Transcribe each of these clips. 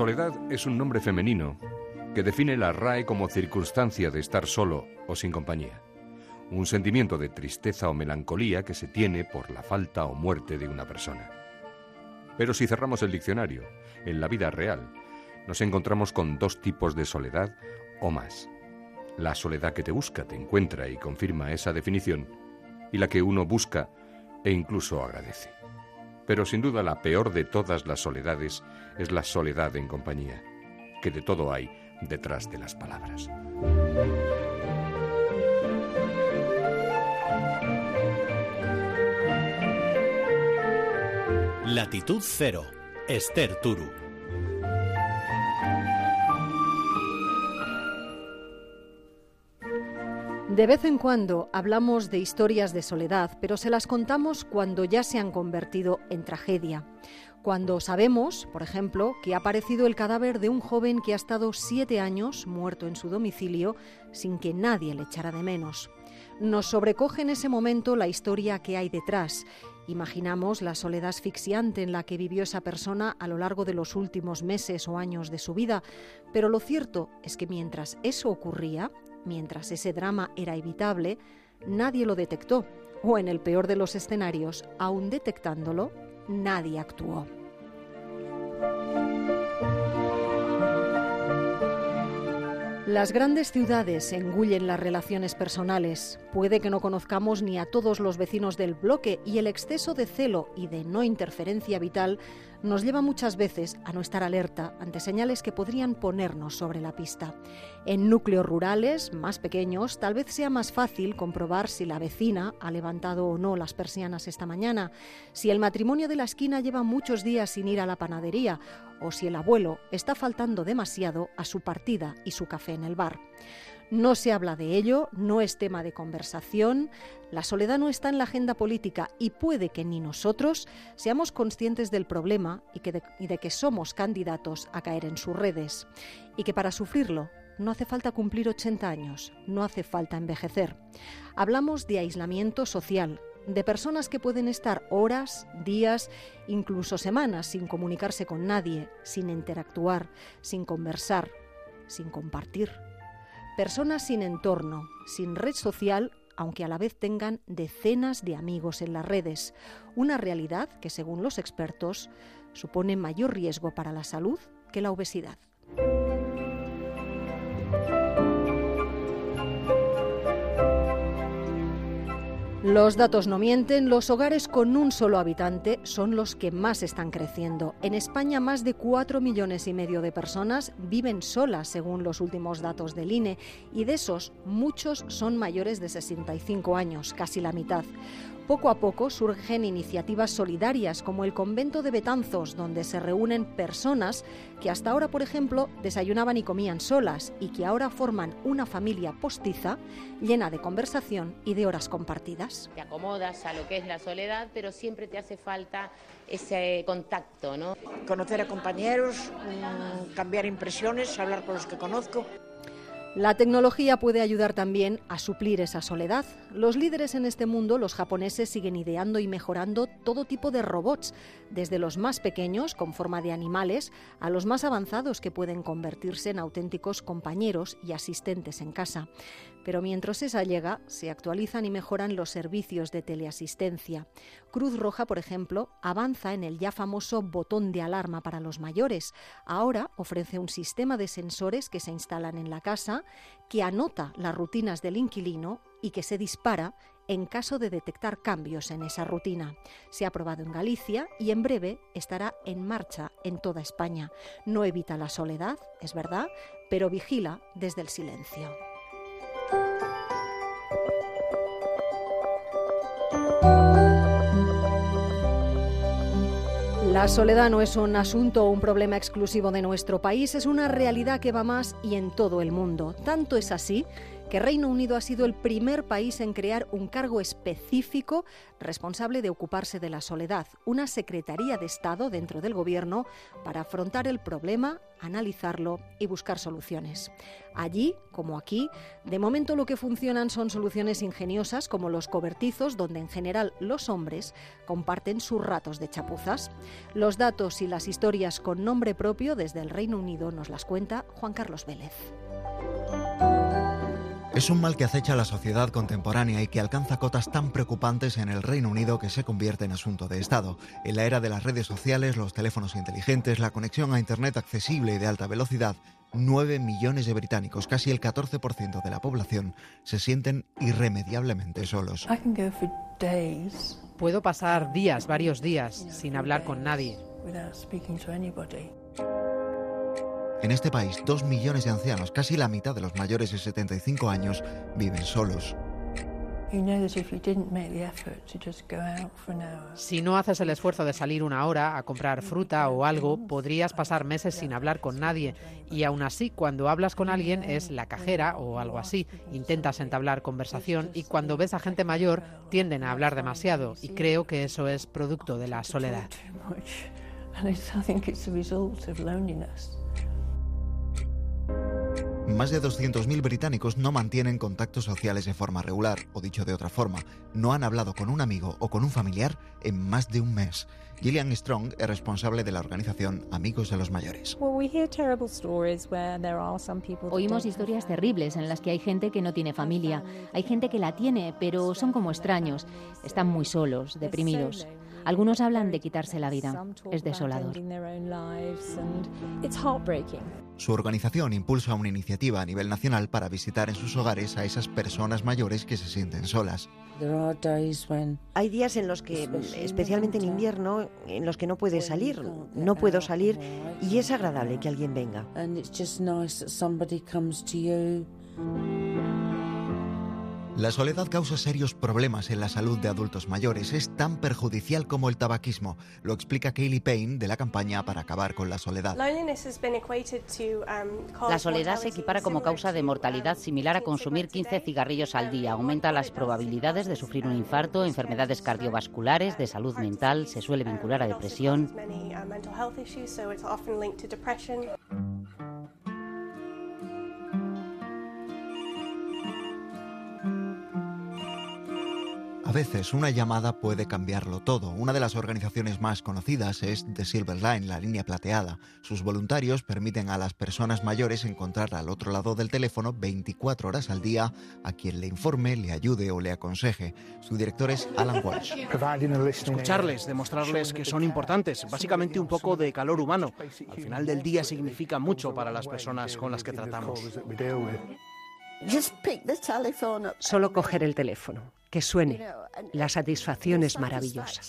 Soledad es un nombre femenino que define la RAE como circunstancia de estar solo o sin compañía. Un sentimiento de tristeza o melancolía que se tiene por la falta o muerte de una persona. Pero si cerramos el diccionario, en la vida real, nos encontramos con dos tipos de soledad o más. La soledad que te busca, te encuentra y confirma esa definición, y la que uno busca e incluso agradece. Pero sin duda la peor de todas las soledades es la soledad en compañía, que de todo hay detrás de las palabras. Latitud Cero, Esther Turu. De vez en cuando hablamos de historias de soledad, pero se las contamos cuando ya se han convertido en tragedia. Cuando sabemos, por ejemplo, que ha aparecido el cadáver de un joven que ha estado siete años muerto en su domicilio sin que nadie le echara de menos. Nos sobrecoge en ese momento la historia que hay detrás. Imaginamos la soledad asfixiante en la que vivió esa persona a lo largo de los últimos meses o años de su vida, pero lo cierto es que mientras eso ocurría, Mientras ese drama era evitable, nadie lo detectó, o en el peor de los escenarios, aún detectándolo, nadie actuó. Las grandes ciudades engullen las relaciones personales. Puede que no conozcamos ni a todos los vecinos del bloque y el exceso de celo y de no interferencia vital nos lleva muchas veces a no estar alerta ante señales que podrían ponernos sobre la pista. En núcleos rurales más pequeños tal vez sea más fácil comprobar si la vecina ha levantado o no las persianas esta mañana, si el matrimonio de la esquina lleva muchos días sin ir a la panadería o si el abuelo está faltando demasiado a su partida y su café en el bar. No se habla de ello, no es tema de conversación, la soledad no está en la agenda política y puede que ni nosotros seamos conscientes del problema y, de, y de que somos candidatos a caer en sus redes. Y que para sufrirlo no hace falta cumplir 80 años, no hace falta envejecer. Hablamos de aislamiento social, de personas que pueden estar horas, días, incluso semanas sin comunicarse con nadie, sin interactuar, sin conversar, sin compartir Personas sin entorno, sin red social, aunque a la vez tengan decenas de amigos en las redes. Una realidad que, según los expertos, supone mayor riesgo para la salud que la obesidad. Los datos no mienten, los hogares con un solo habitante son los que más están creciendo. En España más de 4 millones y medio de personas viven solas, según los últimos datos del INE, y de esos muchos son mayores de 65 años, casi la mitad. Poco a poco surgen iniciativas solidarias como el convento de Betanzos, donde se reúnen personas que hasta ahora, por ejemplo, desayunaban y comían solas y que ahora forman una familia postiza llena de conversación y de horas compartidas. Te acomodas a lo que es la soledad, pero siempre te hace falta ese contacto, ¿no? Conocer a compañeros, mm, cambiar impresiones, hablar con los que conozco. La tecnología puede ayudar también a suplir esa soledad. Los líderes en este mundo, los japoneses, siguen ideando y mejorando todo tipo de robots, desde los más pequeños, con forma de animales, a los más avanzados que pueden convertirse en auténticos compañeros y asistentes en casa. Pero mientras esa llega, se actualizan y mejoran los servicios de teleasistencia. Cruz Roja, por ejemplo, avanza en el ya famoso botón de alarma para los mayores. Ahora ofrece un sistema de sensores que se instalan en la casa, que anota las rutinas del inquilino y que se dispara en caso de detectar cambios en esa rutina. Se ha probado en Galicia y en breve estará en marcha en toda España. No evita la soledad, es verdad, pero vigila desde el silencio. La soledad no es un asunto o un problema exclusivo de nuestro país, es una realidad que va más y en todo el mundo. Tanto es así que Reino Unido ha sido el primer país en crear un cargo específico responsable de ocuparse de la soledad, una Secretaría de Estado dentro del Gobierno para afrontar el problema, analizarlo y buscar soluciones. Allí, como aquí, de momento lo que funcionan son soluciones ingeniosas como los cobertizos, donde en general los hombres comparten sus ratos de chapuzas. Los datos y las historias con nombre propio desde el Reino Unido nos las cuenta Juan Carlos Vélez. Es un mal que acecha a la sociedad contemporánea y que alcanza cotas tan preocupantes en el Reino Unido que se convierte en asunto de Estado. En la era de las redes sociales, los teléfonos inteligentes, la conexión a Internet accesible y de alta velocidad, 9 millones de británicos, casi el 14% de la población, se sienten irremediablemente solos. Puedo pasar días, varios días, sin hablar con nadie. En este país, dos millones de ancianos, casi la mitad de los mayores de 75 años, viven solos. Si no haces el esfuerzo de salir una hora a comprar fruta o algo, podrías pasar meses sin hablar con nadie. Y aún así, cuando hablas con alguien es la cajera o algo así. Intentas entablar conversación y cuando ves a gente mayor tienden a hablar demasiado. Y creo que eso es producto de la soledad. Más de 200.000 británicos no mantienen contactos sociales de forma regular, o dicho de otra forma, no han hablado con un amigo o con un familiar en más de un mes. Gillian Strong es responsable de la organización Amigos de los Mayores. Oímos historias terribles en las que hay gente que no tiene familia, hay gente que la tiene, pero son como extraños, están muy solos, deprimidos. Algunos hablan de quitarse la vida. Es desolador. Su organización impulsa una iniciativa a nivel nacional para visitar en sus hogares a esas personas mayores que se sienten solas. Hay días en los que, especialmente en invierno, en los que no puedes salir, no puedo salir y es agradable que alguien venga. La soledad causa serios problemas en la salud de adultos mayores. Es tan perjudicial como el tabaquismo. Lo explica Kaylee Payne de la campaña para acabar con la soledad. La soledad se equipara como causa de mortalidad similar a consumir 15 cigarrillos al día. Aumenta las probabilidades de sufrir un infarto, enfermedades cardiovasculares, de salud mental, se suele vincular a depresión. A veces una llamada puede cambiarlo todo. Una de las organizaciones más conocidas es The Silver Line, la línea plateada. Sus voluntarios permiten a las personas mayores encontrar al otro lado del teléfono 24 horas al día a quien le informe, le ayude o le aconseje. Su director es Alan Walsh. Escucharles, demostrarles que son importantes, básicamente un poco de calor humano. Al final del día significa mucho para las personas con las que tratamos. Solo coger el teléfono, que suene. La satisfacción es maravillosa.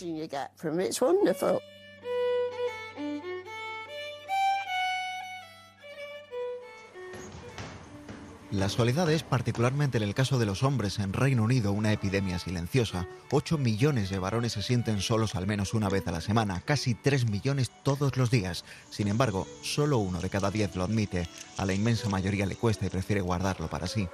La soledad es, particularmente en el caso de los hombres en Reino Unido, una epidemia silenciosa. 8 millones de varones se sienten solos al menos una vez a la semana, casi 3 millones todos los días. Sin embargo, solo uno de cada 10 lo admite. A la inmensa mayoría le cuesta y prefiere guardarlo para sí.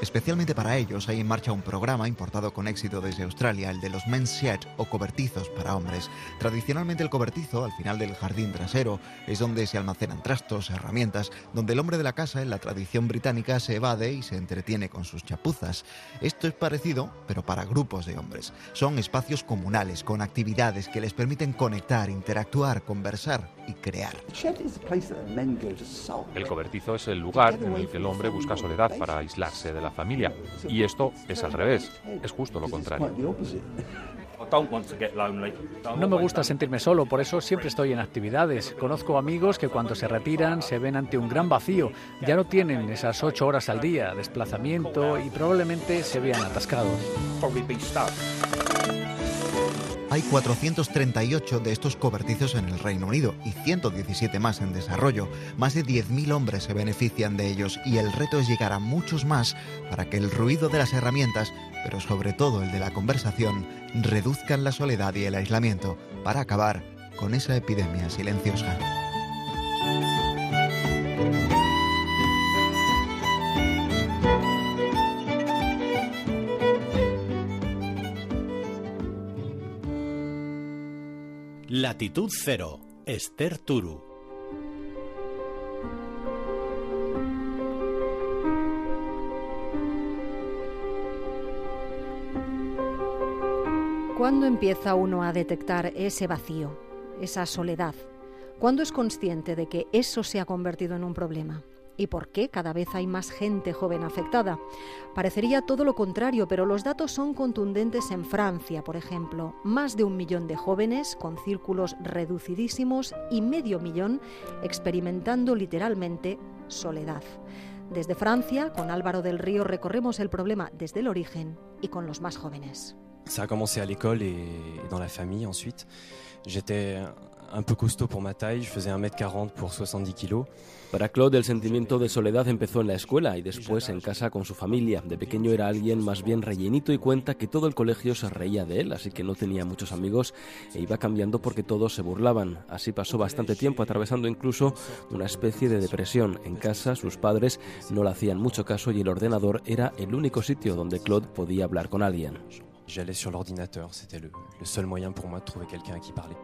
Especialmente para ellos hay en marcha un programa importado con éxito desde Australia, el de los men's shed o cobertizos para hombres. Tradicionalmente el cobertizo, al final del jardín trasero, es donde se almacenan trastos, herramientas, donde el hombre de la casa, en la tradición británica, se evade y se entretiene con sus chapuzas. Esto es parecido, pero para grupos de hombres. Son espacios comunales, con actividades que les permiten conectar, interactuar, conversar y crear. El cobertizo es el lugar en el que el hombre busca soledad para aislarse de la familia. Y esto es al revés, es justo lo contrario. No me gusta sentirme solo, por eso siempre estoy en actividades. Conozco amigos que cuando se retiran se ven ante un gran vacío. Ya no tienen esas ocho horas al día, desplazamiento y probablemente se vean atascados. Hay 438 de estos cobertizos en el Reino Unido y 117 más en desarrollo. Más de 10.000 hombres se benefician de ellos y el reto es llegar a muchos más para que el ruido de las herramientas, pero sobre todo el de la conversación, reduzcan la soledad y el aislamiento para acabar con esa epidemia silenciosa. Latitud Cero, Esther Turu. ¿Cuándo empieza uno a detectar ese vacío, esa soledad? ¿Cuándo es consciente de que eso se ha convertido en un problema? ¿Y por qué cada vez hay más gente joven afectada? Parecería todo lo contrario, pero los datos son contundentes en Francia, por ejemplo. Más de un millón de jóvenes con círculos reducidísimos y medio millón experimentando literalmente soledad. Desde Francia, con Álvaro del Río, recorremos el problema desde el origen y con los más jóvenes. Ça a commencé à l'école et dans la famille ensuite. J'étais un peu costaud pour ma taille, je faisais 1m40 pour 70 kilos. Para Claude el sentimiento de soledad empezó en la escuela y después en casa con su familia. De pequeño era alguien más bien rellenito y cuenta que todo el colegio se reía de él, así que no tenía muchos amigos e iba cambiando porque todos se burlaban. Así pasó bastante tiempo atravesando incluso una especie de depresión. En casa sus padres no le hacían mucho caso y el ordenador era el único sitio donde Claude podía hablar con alguien. J'allais sur l'ordinateur, c'était le, le seul moyen pour moi de trouver quelqu'un à qui parler.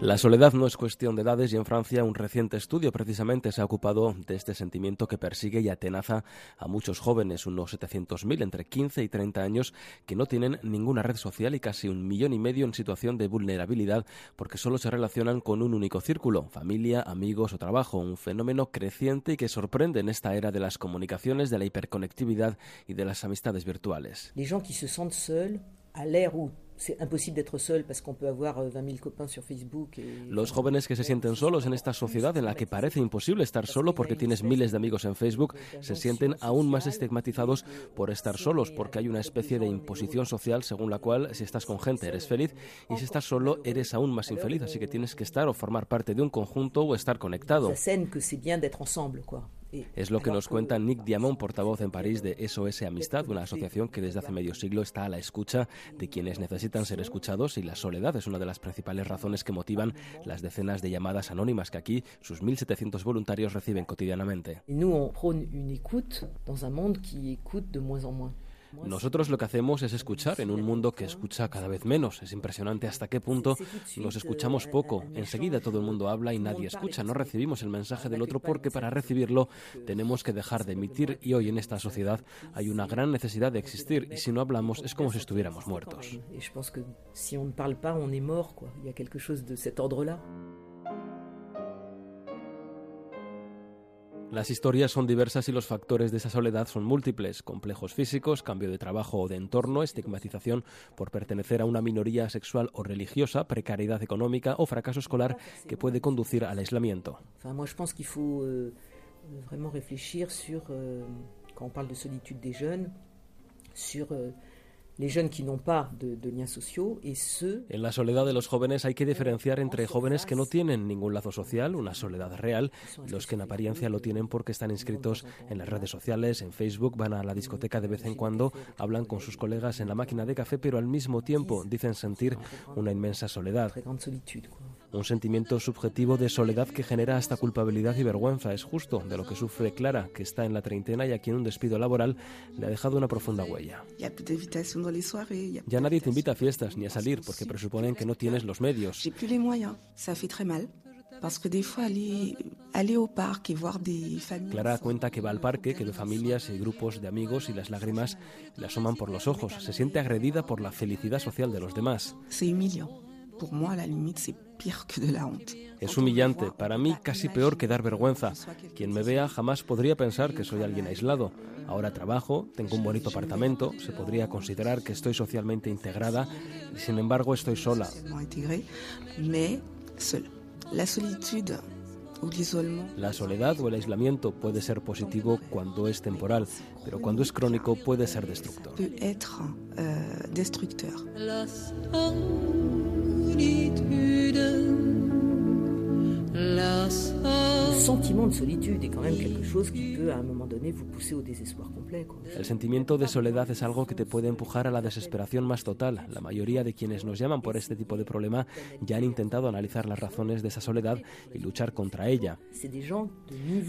La soledad no es cuestión de edades y en Francia un reciente estudio precisamente se ha ocupado de este sentimiento que persigue y atenaza a muchos jóvenes, unos 700.000 entre 15 y 30 años que no tienen ninguna red social y casi un millón y medio en situación de vulnerabilidad porque solo se relacionan con un único círculo, familia, amigos o trabajo, un fenómeno creciente y que sorprende en esta era de las comunicaciones, de la hiperconectividad y de las amistades virtuales. Les gens qui se sentent seuls à l'ère où c'est imposible d'être seul parce qu'on peut avoir 20 000 copains sur Facebook. Et... Los jóvenes que se sienten solos en esta sociedad en la que parece imposible estar solo porque tienes miles de amigos en Facebook, se sienten aún más estigmatizados por estar solos porque hay una especie de imposición social según la cual si estás con gente eres feliz y si estás solo eres aún más infeliz, así que tienes que estar o formar parte de un conjunto o estar conectado. Es lo que nos cuenta Nick Diamond, portavoz en París de SOS Amistad, una asociación que desde hace medio siglo está a la escucha de quienes necesitan ser escuchados y la soledad es una de las principales razones que motivan las decenas de llamadas anónimas que aquí sus 1.700 voluntarios reciben cotidianamente. Nosotros lo que hacemos es escuchar en un mundo que escucha cada vez menos. Es impresionante hasta qué punto nos escuchamos poco. Enseguida todo el mundo habla y nadie escucha. No recibimos el mensaje del otro porque para recibirlo tenemos que dejar de emitir y hoy en esta sociedad hay una gran necesidad de existir y si no hablamos es como si estuviéramos muertos. Las historias son diversas y los factores de esa soledad son múltiples, complejos físicos, cambio de trabajo o de entorno, estigmatización por pertenecer a una minoría sexual o religiosa, precariedad económica o fracaso escolar que puede conducir al aislamiento. Euh, euh, quand on parle de jeunes, sur En la soledad de los jóvenes hay que diferenciar entre jóvenes que no tienen ningún lazo social, una soledad real, y los que en apariencia lo tienen porque están inscritos en las redes sociales, en Facebook, van a la discoteca de vez en cuando, hablan con sus colegas en la máquina de café, pero al mismo tiempo dicen sentir una inmensa soledad. Un sentimiento subjetivo de soledad que genera hasta culpabilidad y vergüenza. Es justo de lo que sufre Clara, que está en la treintena y a quien un despido laboral le ha dejado una profunda huella. Ya nadie te invita a fiestas ni a salir porque presuponen que no tienes los medios. Clara cuenta que va al parque, que ve familias y grupos de amigos y las lágrimas le asoman por los ojos. Se siente agredida por la felicidad social de los demás. Es humillante, para mí casi peor que dar vergüenza. Quien me vea jamás podría pensar que soy alguien aislado. Ahora trabajo, tengo un bonito apartamento, se podría considerar que estoy socialmente integrada y sin embargo estoy sola. La solitude, La soledad o el aislamiento puede ser positivo cuando es temporal, pero cuando es crónico puede ser destructor. El sentimiento de soledad es algo que te puede empujar a la desesperación más total. La mayoría de quienes nos llaman por este tipo de problema ya han intentado analizar las razones de esa soledad y luchar contra ella.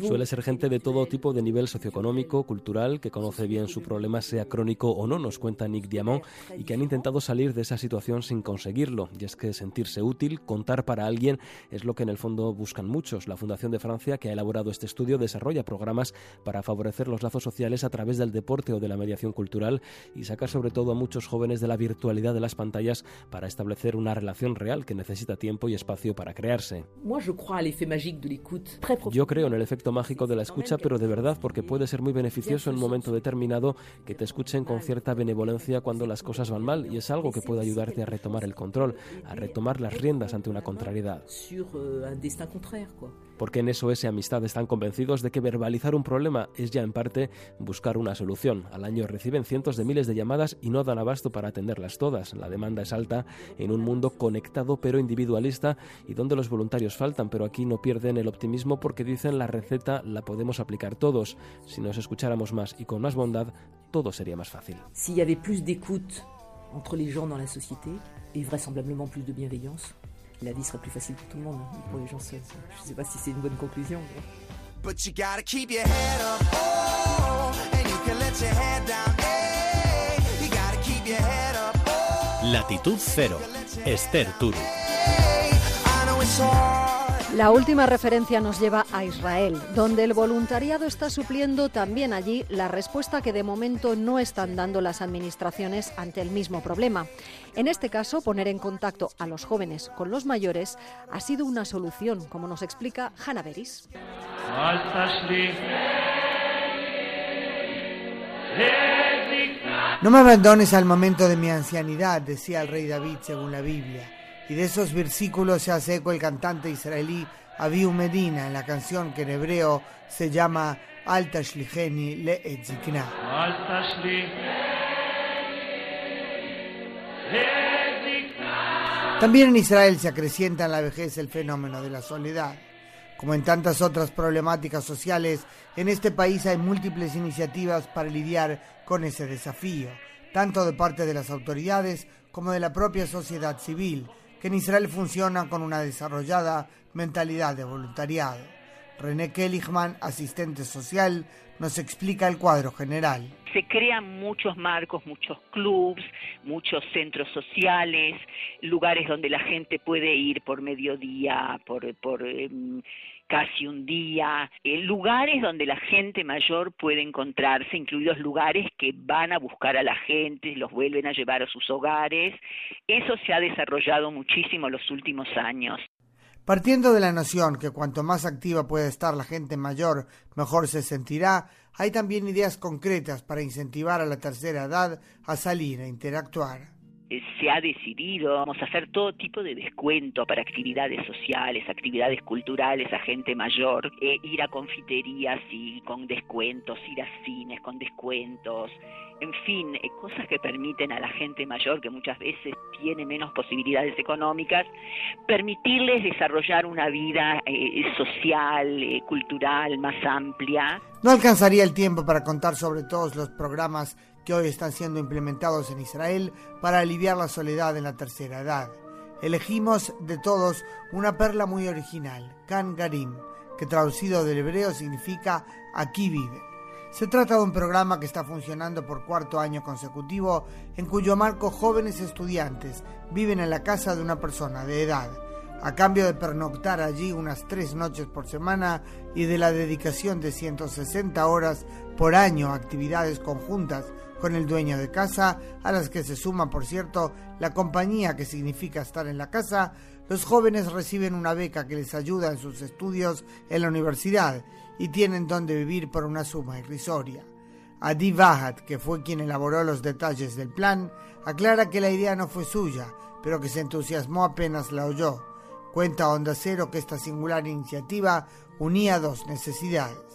Suele ser gente de todo tipo de nivel socioeconómico, cultural, que conoce bien su problema, sea crónico o no, nos cuenta Nick Diamond, y que han intentado salir de esa situación sin conseguirlo. Y es que sentirse útil, contar para alguien, es lo que en el fondo buscan muchos. La Fundación de Francia, que ha elaborado este estudio, desarrolla programas para favorecer los lazos sociales a través del deporte o de la mediación cultural y sacar sobre todo a muchos jóvenes de la virtualidad de las pantallas para establecer una relación real que necesita tiempo y espacio para crearse. Yo creo en el efecto mágico de la escucha, pero de verdad porque puede ser muy beneficioso en un momento determinado que te escuchen con cierta benevolencia cuando las cosas van mal y es algo que puede ayudarte a retomar el control, a retomar las riendas ante una contrariedad porque en SOS Amistad están convencidos de que verbalizar un problema es ya en parte buscar una solución. Al año reciben cientos de miles de llamadas y no dan abasto para atenderlas todas. La demanda es alta en un mundo conectado pero individualista y donde los voluntarios faltan, pero aquí no pierden el optimismo porque dicen la receta la podemos aplicar todos. Si nos escucháramos más y con más bondad, todo sería más fácil. Si y avait plus d'écoute entre les gens dans la société et vraisemblablement plus de bienveillance, la vie serait plus facile pour tout le monde, hein, pour les gens seuls. Je sais pas si c'est une bonne conclusion. Mais... But you gotta keep your head up, oh, and you can let your head down, hey, you gotta keep your head up, oh, Latitud cero, Esther Turu. Hey, I know it's hard. La última referencia nos lleva a Israel, donde el voluntariado está supliendo también allí la respuesta que de momento no están dando las administraciones ante el mismo problema. En este caso, poner en contacto a los jóvenes con los mayores ha sido una solución, como nos explica Hanna Beris. No me abandones al momento de mi ancianidad, decía el rey David según la Biblia. Y de esos versículos se hace eco el cantante israelí Abiu Medina en la canción que en hebreo se llama Alta Shlicheni Le Etzikna. También en Israel se acrecienta en la vejez el fenómeno de la soledad. Como en tantas otras problemáticas sociales, en este país hay múltiples iniciativas para lidiar con ese desafío, tanto de parte de las autoridades como de la propia sociedad civil, que en Israel funciona con una desarrollada mentalidad de voluntariado. René Kelligman, asistente social, nos explica el cuadro general. Se crean muchos marcos, muchos clubs, muchos centros sociales, lugares donde la gente puede ir por mediodía, por, por em, casi un día, eh, lugares donde la gente mayor puede encontrarse, incluidos lugares que van a buscar a la gente, los vuelven a llevar a sus hogares. Eso se ha desarrollado muchísimo en los últimos años. Partiendo de la noción que cuanto más activa puede estar la gente mayor, mejor se sentirá, hay también ideas concretas para incentivar a la tercera edad a salir a interactuar. Eh, se ha decidido, vamos a hacer todo tipo de descuento para actividades sociales, actividades culturales a gente mayor, eh, ir a confiterías y con descuentos, ir a cines con descuentos, en fin, eh, cosas que permiten a la gente mayor, que muchas veces tiene menos posibilidades económicas, permitirles desarrollar una vida social, cultural más amplia. No alcanzaría el tiempo para contar sobre todos los programas hoy están siendo implementados en Israel para aliviar la soledad en la tercera edad. Elegimos de todos una perla muy original, Kan Garim, que traducido del hebreo significa aquí vive. Se trata de un programa que está funcionando por cuarto año consecutivo, en cuyo marco jóvenes estudiantes viven en la casa de una persona de edad, a cambio de pernoctar allí unas tres noches por semana y de la dedicación de 160 horas por año actividades conjuntas con el dueño de casa, a las que se suma, por cierto, la compañía que significa estar en la casa, los jóvenes reciben una beca que les ayuda en sus estudios en la universidad y tienen donde vivir por una suma irrisoria. Adi Vahat, que fue quien elaboró los detalles del plan, aclara que la idea no fue suya, pero que se entusiasmó apenas la oyó. Cuenta Onda Cero que esta singular iniciativa unía dos necesidades.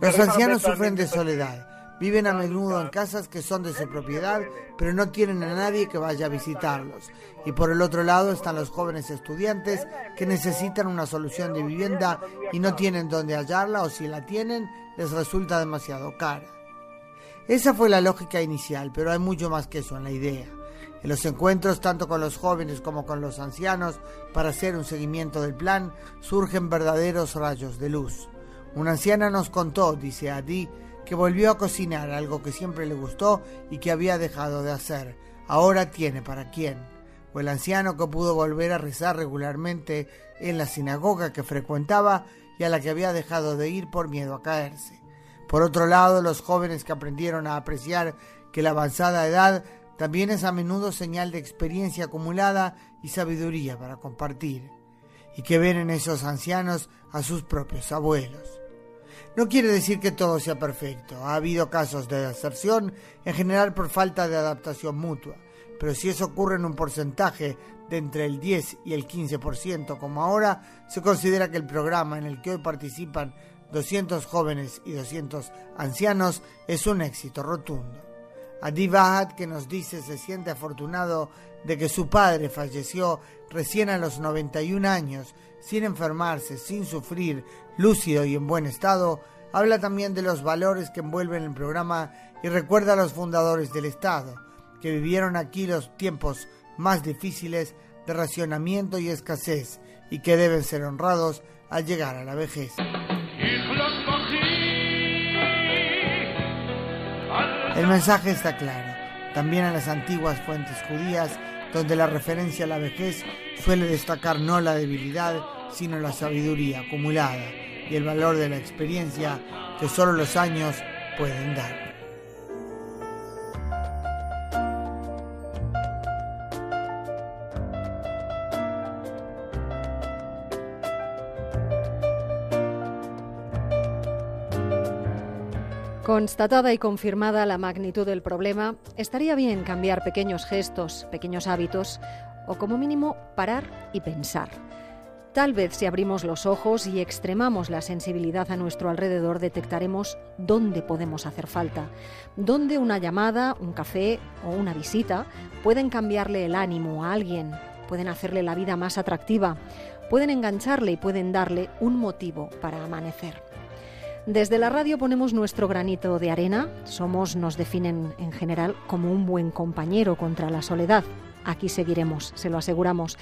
Los ancianos sufren de soledad. Viven a menudo en casas que son de su propiedad, pero no tienen a nadie que vaya a visitarlos. Y por el otro lado están los jóvenes estudiantes que necesitan una solución de vivienda y no tienen dónde hallarla o si la tienen les resulta demasiado cara. Esa fue la lógica inicial, pero hay mucho más que eso en la idea. En los encuentros, tanto con los jóvenes como con los ancianos, para hacer un seguimiento del plan, surgen verdaderos rayos de luz. Una anciana nos contó, dice Adi, que volvió a cocinar algo que siempre le gustó y que había dejado de hacer. Ahora tiene para quién. O el anciano que pudo volver a rezar regularmente en la sinagoga que frecuentaba y a la que había dejado de ir por miedo a caerse. Por otro lado, los jóvenes que aprendieron a apreciar que la avanzada edad también es a menudo señal de experiencia acumulada y sabiduría para compartir, y que ven en esos ancianos a sus propios abuelos. No quiere decir que todo sea perfecto. Ha habido casos de deserción, en general por falta de adaptación mutua. Pero si eso ocurre en un porcentaje de entre el 10 y el 15% como ahora, se considera que el programa en el que hoy participan 200 jóvenes y 200 ancianos es un éxito rotundo. Adi Bahad, que nos dice se siente afortunado de que su padre falleció recién a los 91 años, sin enfermarse, sin sufrir, lúcido y en buen estado, habla también de los valores que envuelven el programa y recuerda a los fundadores del Estado, que vivieron aquí los tiempos más difíciles de racionamiento y escasez y que deben ser honrados al llegar a la vejez. El mensaje está claro, también en las antiguas fuentes judías, donde la referencia a la vejez suele destacar no la debilidad, sino la sabiduría acumulada y el valor de la experiencia que solo los años pueden dar. Constatada y confirmada la magnitud del problema, estaría bien cambiar pequeños gestos, pequeños hábitos o como mínimo parar y pensar. Tal vez si abrimos los ojos y extremamos la sensibilidad a nuestro alrededor detectaremos dónde podemos hacer falta, dónde una llamada, un café o una visita pueden cambiarle el ánimo a alguien, pueden hacerle la vida más atractiva, pueden engancharle y pueden darle un motivo para amanecer. Desde la radio ponemos nuestro granito de arena, somos, nos definen en general como un buen compañero contra la soledad. Aquí seguiremos, se lo aseguramos.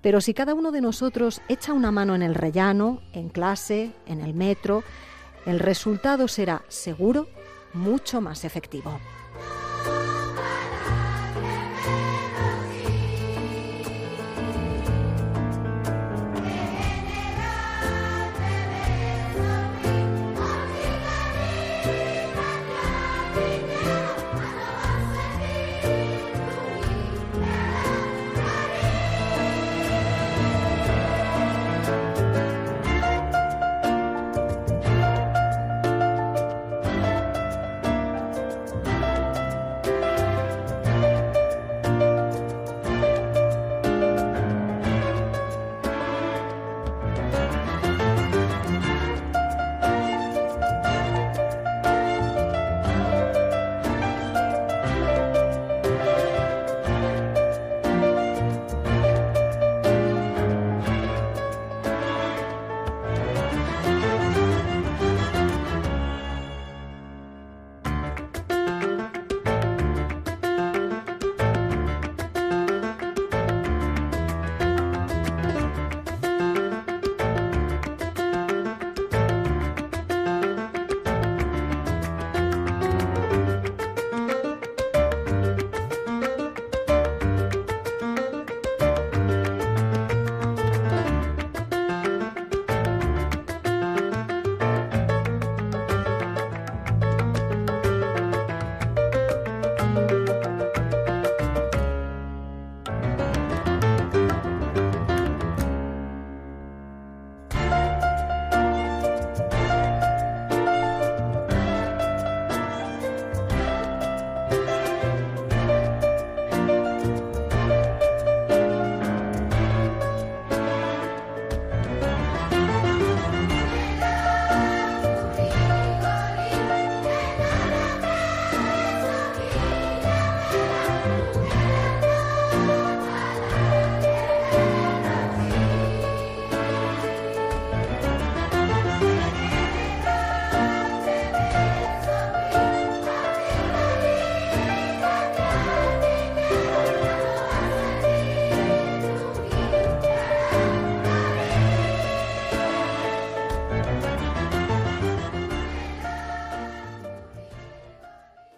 Pero si cada uno de nosotros echa una mano en el rellano, en clase, en el metro, el resultado será seguro mucho más efectivo.